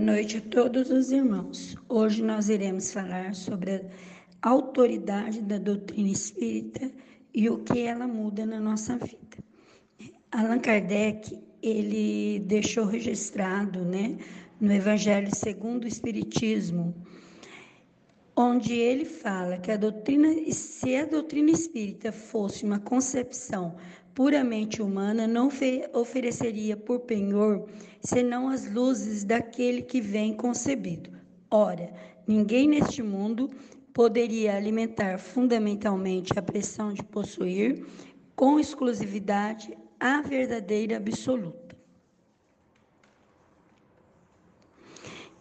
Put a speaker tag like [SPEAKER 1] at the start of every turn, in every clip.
[SPEAKER 1] Boa noite a todos os irmãos. Hoje nós iremos falar sobre a autoridade da doutrina espírita e o que ela muda na nossa vida. Allan Kardec, ele deixou registrado, né, no Evangelho segundo o Espiritismo, onde ele fala que a doutrina, se a doutrina espírita fosse uma concepção puramente humana, não ofereceria por penhor senão as luzes daquele que vem concebido. Ora, ninguém neste mundo poderia alimentar fundamentalmente a pressão de possuir, com exclusividade, a verdadeira absoluta.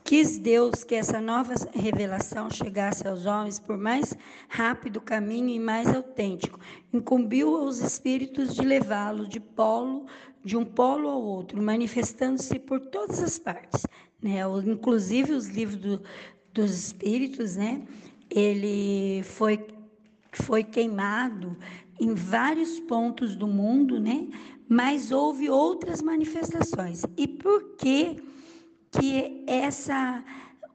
[SPEAKER 1] Quis Deus que essa nova revelação chegasse aos homens por mais rápido caminho e mais autêntico. Incumbiu aos espíritos de levá-lo de polo, de um polo ao outro, manifestando-se por todas as partes, né? Inclusive os livros do, dos espíritos, né? Ele foi foi queimado em vários pontos do mundo, né? Mas houve outras manifestações. E por que que essa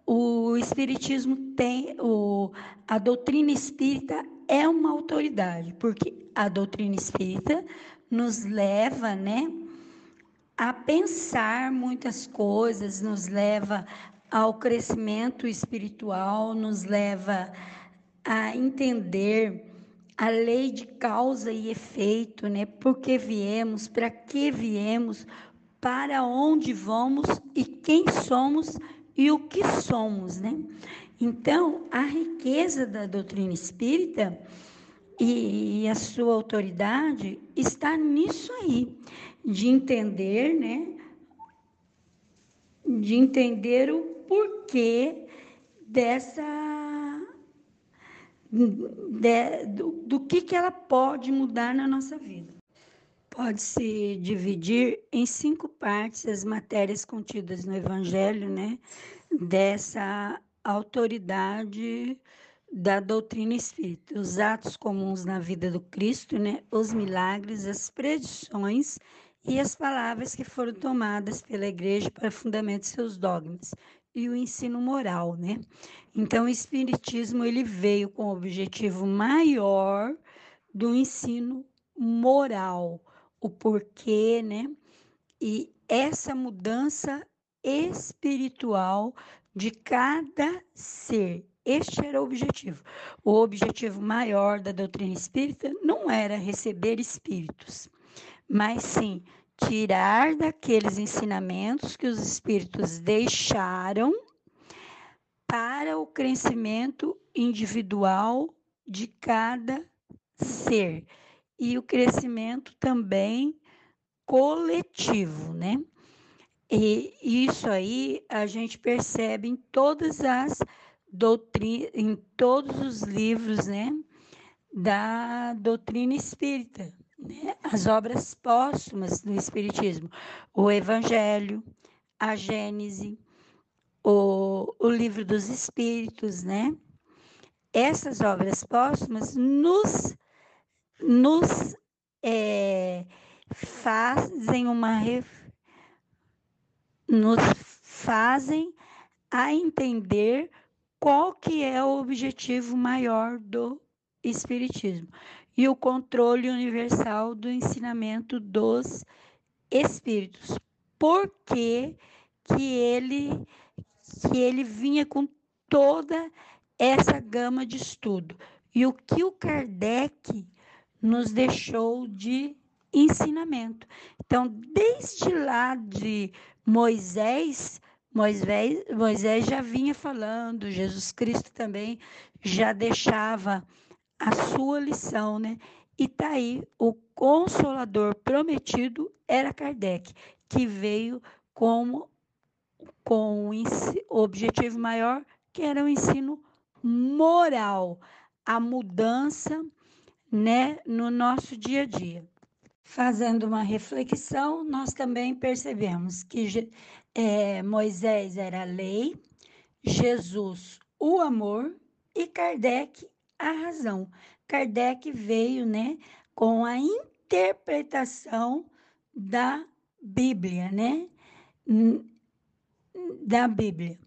[SPEAKER 1] o espiritismo tem o a doutrina espírita é uma autoridade, porque a doutrina espírita nos leva, né, a pensar muitas coisas, nos leva ao crescimento espiritual, nos leva a entender a lei de causa e efeito, né? Por que viemos, para que viemos, para onde vamos e quem somos e o que somos, né? Então, a riqueza da doutrina espírita e a sua autoridade está nisso aí, de entender, né? De entender o porquê dessa de, do, do que, que ela pode mudar na nossa vida. Pode-se dividir em cinco partes as matérias contidas no Evangelho, né? Dessa autoridade da doutrina espírita, os atos comuns na vida do Cristo, né? Os milagres, as predições e as palavras que foram tomadas pela igreja para fundamentar seus dogmas e o ensino moral, né? Então, o espiritismo ele veio com o objetivo maior do ensino moral o porquê, né? E essa mudança espiritual de cada ser. Este era o objetivo. O objetivo maior da doutrina espírita não era receber espíritos, mas sim tirar daqueles ensinamentos que os espíritos deixaram para o crescimento individual de cada ser e o crescimento também coletivo, né? E isso aí a gente percebe em todas as doutrinas, em todos os livros, né, da doutrina espírita, né? As obras póstumas do espiritismo, o Evangelho, a Gênese, o, o livro dos Espíritos, né? Essas obras póstumas nos nos é, fazem uma nos fazem a entender qual que é o objetivo maior do espiritismo e o controle universal do ensinamento dos espíritos. Por que, que ele que ele vinha com toda essa gama de estudo? E o que o Kardec nos deixou de ensinamento. Então, desde lá de Moisés, Moisés, Moisés já vinha falando, Jesus Cristo também já deixava a sua lição, né? E tá aí o consolador prometido era Kardec, que veio como com o objetivo maior, que era o ensino moral, a mudança né, no nosso dia a dia. Fazendo uma reflexão, nós também percebemos que é, Moisés era a lei, Jesus o amor e Kardec a razão. Kardec veio, né, com a interpretação da Bíblia, né? da Bíblia.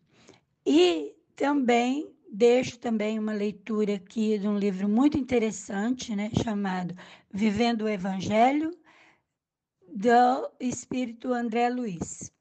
[SPEAKER 1] E também deixo também uma leitura aqui de um livro muito interessante, né, chamado Vivendo o Evangelho, do Espírito André Luiz.